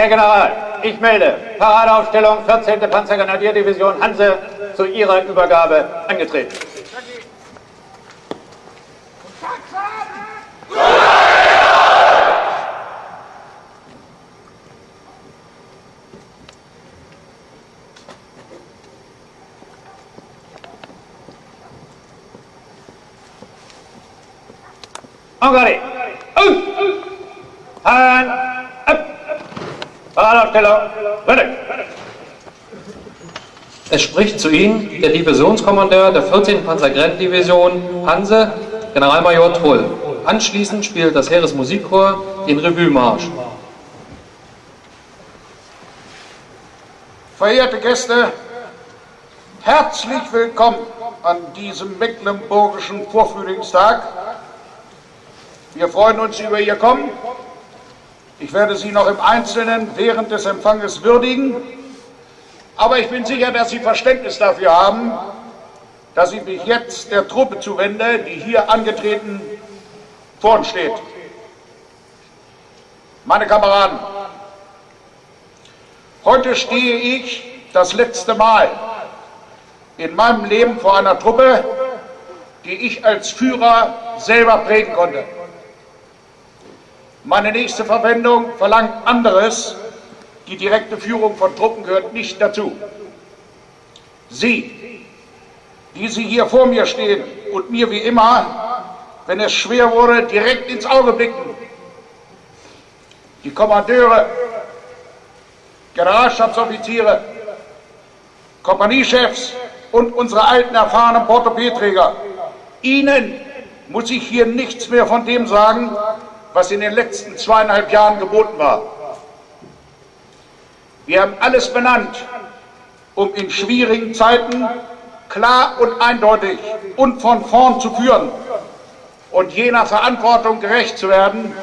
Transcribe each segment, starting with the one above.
Herr General, ich melde Paradeaufstellung 14. Panzergrenadierdivision Hanse zu Ihrer Übergabe angetreten. Engardé. Aus. Hand. Rüttel. Es spricht zu Ihnen der Divisionskommandeur der 14. Panzergrenadivision Hanse, Generalmajor Trull. Anschließend spielt das Heeresmusikchor den Revue-Marsch. Verehrte Gäste, herzlich willkommen an diesem mecklenburgischen Vorfrühlingstag. Wir freuen uns über Ihr Kommen. Ich werde Sie noch im Einzelnen während des Empfanges würdigen, aber ich bin sicher, dass Sie Verständnis dafür haben, dass ich mich jetzt der Truppe zuwende, die hier angetreten vor uns steht. Meine Kameraden, heute stehe ich das letzte Mal in meinem Leben vor einer Truppe, die ich als Führer selber prägen konnte. Meine nächste Verwendung verlangt anderes. Die direkte Führung von Truppen gehört nicht dazu. Sie, die Sie hier vor mir stehen und mir wie immer, wenn es schwer wurde, direkt ins Auge blicken. Die Kommandeure, Generalstabsoffiziere, Kompaniechefs und unsere alten erfahrenen Portopierträger. Ihnen muss ich hier nichts mehr von dem sagen, was in den letzten zweieinhalb Jahren geboten war. Wir haben alles benannt, um in schwierigen Zeiten klar und eindeutig und von vorn zu führen und jener Verantwortung gerecht zu werden,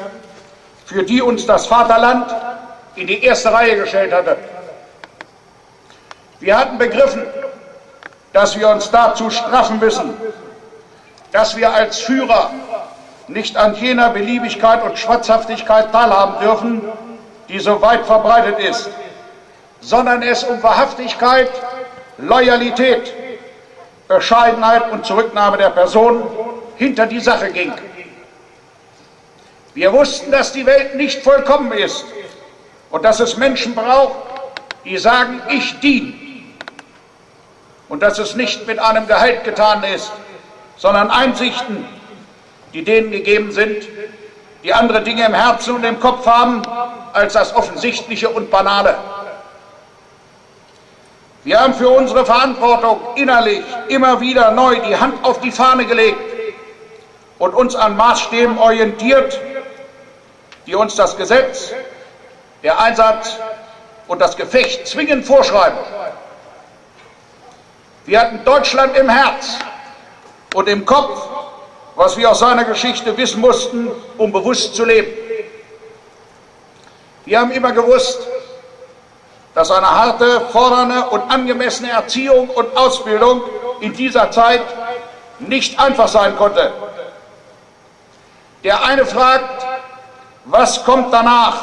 für die uns das Vaterland in die erste Reihe gestellt hatte. Wir hatten begriffen, dass wir uns dazu straffen müssen, dass wir als Führer nicht an jener Beliebigkeit und Schwatzhaftigkeit teilhaben dürfen, die so weit verbreitet ist, sondern es um Wahrhaftigkeit, Loyalität, Bescheidenheit und Zurücknahme der Person hinter die Sache ging. Wir wussten, dass die Welt nicht vollkommen ist und dass es Menschen braucht, die sagen, ich diene. Und dass es nicht mit einem Gehalt getan ist, sondern Einsichten, die denen gegeben sind, die andere Dinge im Herzen und im Kopf haben als das Offensichtliche und Banale. Wir haben für unsere Verantwortung innerlich immer wieder neu die Hand auf die Fahne gelegt und uns an Maßstäben orientiert, die uns das Gesetz, der Einsatz und das Gefecht zwingend vorschreiben. Wir hatten Deutschland im Herz und im Kopf was wir aus seiner Geschichte wissen mussten, um bewusst zu leben. Wir haben immer gewusst, dass eine harte, fordernde und angemessene Erziehung und Ausbildung in dieser Zeit nicht einfach sein konnte. Der eine fragt, was kommt danach?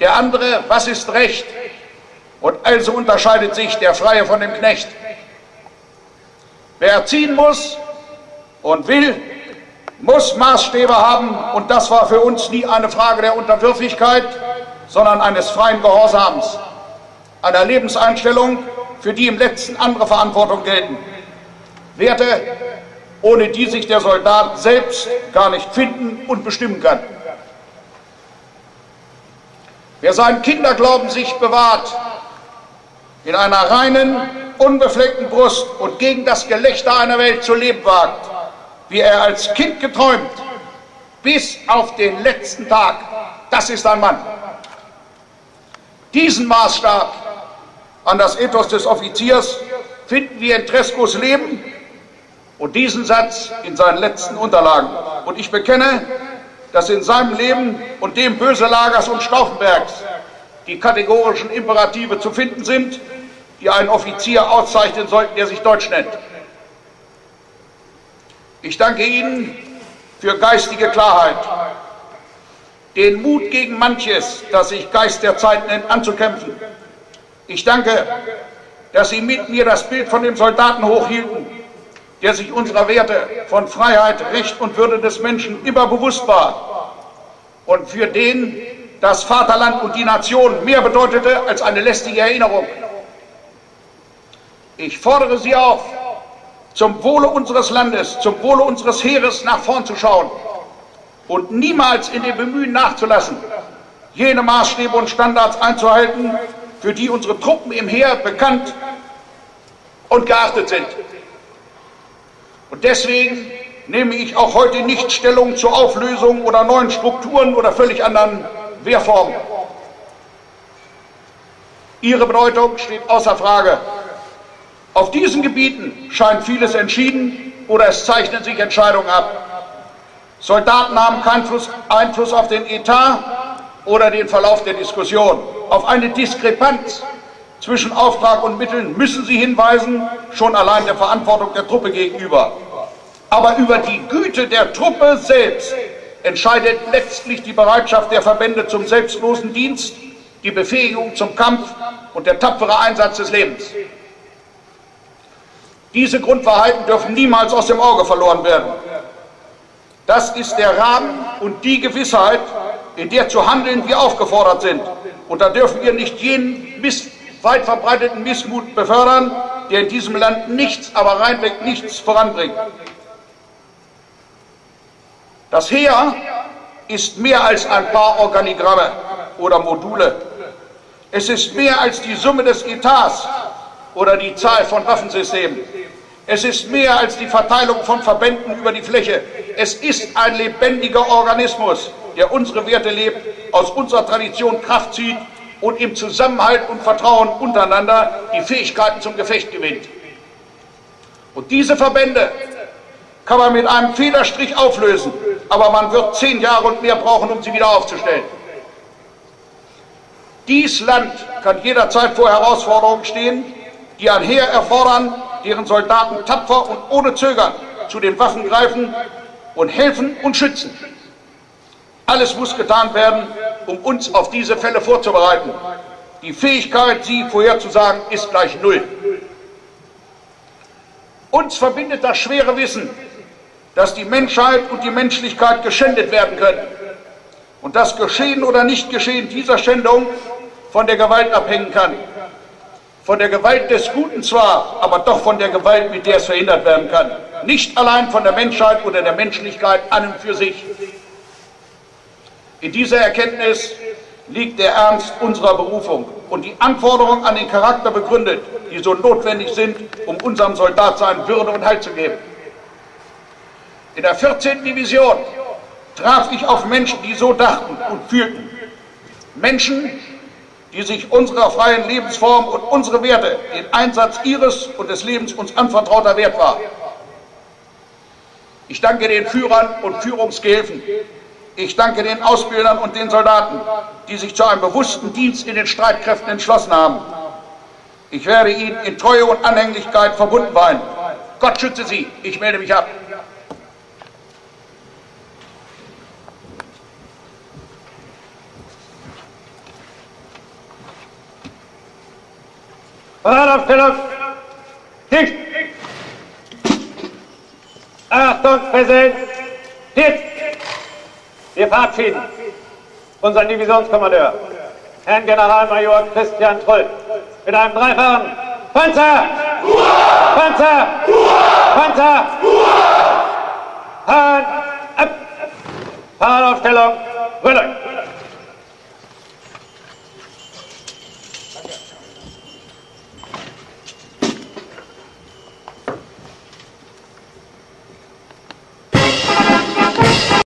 Der andere, was ist Recht? Und also unterscheidet sich der Freie von dem Knecht. Wer erziehen muss, und will, muss Maßstäbe haben und das war für uns nie eine Frage der Unterwürfigkeit, sondern eines freien Gehorsams, einer Lebenseinstellung, für die im letzten andere Verantwortung gelten. Werte, ohne die sich der Soldat selbst gar nicht finden und bestimmen kann. Wer seinen Kinderglauben sich bewahrt, in einer reinen, unbefleckten Brust und gegen das Gelächter einer Welt zu leben wagt, wie er als Kind geträumt, bis auf den letzten Tag, das ist ein Mann. Diesen Maßstab an das Ethos des Offiziers finden wir in Trescos Leben und diesen Satz in seinen letzten Unterlagen. Und ich bekenne, dass in seinem Leben und dem Böselagers und Stauffenbergs die kategorischen Imperative zu finden sind, die einen Offizier auszeichnen sollten, der sich Deutsch nennt. Ich danke Ihnen für geistige Klarheit. den Mut gegen manches, das sich Geist der Zeit nennt, anzukämpfen. Ich danke, dass Sie mit mir das Bild von dem Soldaten hochhielten, der sich unserer Werte von Freiheit, Recht und Würde des Menschen immer bewusst war und für den das Vaterland und die Nation mehr bedeutete als eine lästige Erinnerung. Ich fordere Sie auf, zum Wohle unseres Landes, zum Wohle unseres Heeres nach vorn zu schauen und niemals in dem Bemühen nachzulassen, jene Maßstäbe und Standards einzuhalten, für die unsere Truppen im Heer bekannt und geachtet sind. Und deswegen nehme ich auch heute nicht Stellung zur Auflösung oder neuen Strukturen oder völlig anderen Wehrformen. Ihre Bedeutung steht außer Frage. Auf diesen Gebieten scheint vieles entschieden oder es zeichnen sich Entscheidungen ab. Soldaten haben keinen Einfluss auf den Etat oder den Verlauf der Diskussion. Auf eine Diskrepanz zwischen Auftrag und Mitteln müssen sie hinweisen, schon allein der Verantwortung der Truppe gegenüber. Aber über die Güte der Truppe selbst entscheidet letztlich die Bereitschaft der Verbände zum selbstlosen Dienst, die Befähigung zum Kampf und der tapfere Einsatz des Lebens. Diese Grundwahrheiten dürfen niemals aus dem Auge verloren werden. Das ist der Rahmen und die Gewissheit, in der zu handeln wir aufgefordert sind. Und da dürfen wir nicht jenen Miss, weit verbreiteten Missmut befördern, der in diesem Land nichts, aber reinweg nichts voranbringt. Das Heer ist mehr als ein paar Organigramme oder Module. Es ist mehr als die Summe des Etats oder die Zahl von Waffensystemen. Es ist mehr als die Verteilung von Verbänden über die Fläche. Es ist ein lebendiger Organismus, der unsere Werte lebt, aus unserer Tradition Kraft zieht und im Zusammenhalt und Vertrauen untereinander die Fähigkeiten zum Gefecht gewinnt. Und diese Verbände kann man mit einem Federstrich auflösen, aber man wird zehn Jahre und mehr brauchen, um sie wieder aufzustellen. Dies Land kann jederzeit vor Herausforderungen stehen, die ein Heer erfordern, deren Soldaten tapfer und ohne Zögern zu den Waffen greifen und helfen und schützen. Alles muss getan werden, um uns auf diese Fälle vorzubereiten. Die Fähigkeit, sie vorherzusagen, ist gleich Null. Uns verbindet das schwere Wissen, dass die Menschheit und die Menschlichkeit geschändet werden können. Und das Geschehen oder Nichtgeschehen dieser Schändung von der Gewalt abhängen kann. Von der Gewalt des Guten zwar, aber doch von der Gewalt, mit der es verhindert werden kann. Nicht allein von der Menschheit oder der Menschlichkeit an und für sich. In dieser Erkenntnis liegt der Ernst unserer Berufung und die Anforderungen an den Charakter begründet, die so notwendig sind, um unserem Soldatsein Würde und Halt zu geben. In der 14. Division traf ich auf Menschen, die so dachten und fühlten. Menschen, die sich unserer freien Lebensform und unsere Werte, den Einsatz ihres und des Lebens uns anvertrauter Wert war. Ich danke den Führern und Führungsgehilfen. Ich danke den Ausbildern und den Soldaten, die sich zu einem bewussten Dienst in den Streitkräften entschlossen haben. Ich werde ihnen in Treue und Anhänglichkeit verbunden sein. Gott schütze sie. Ich melde mich ab. Paradaufstellung. Dicht. Achtung, Präsident. Dicht. Wir verabschieden unseren Divisionskommandeur, Herrn Generalmajor Christian Trull, mit einem dreifachen Panzer! Hurra! Panzer! Hurra! Panzer! Hurra! Hahn ab! Paradaufstellung. Rüttelt.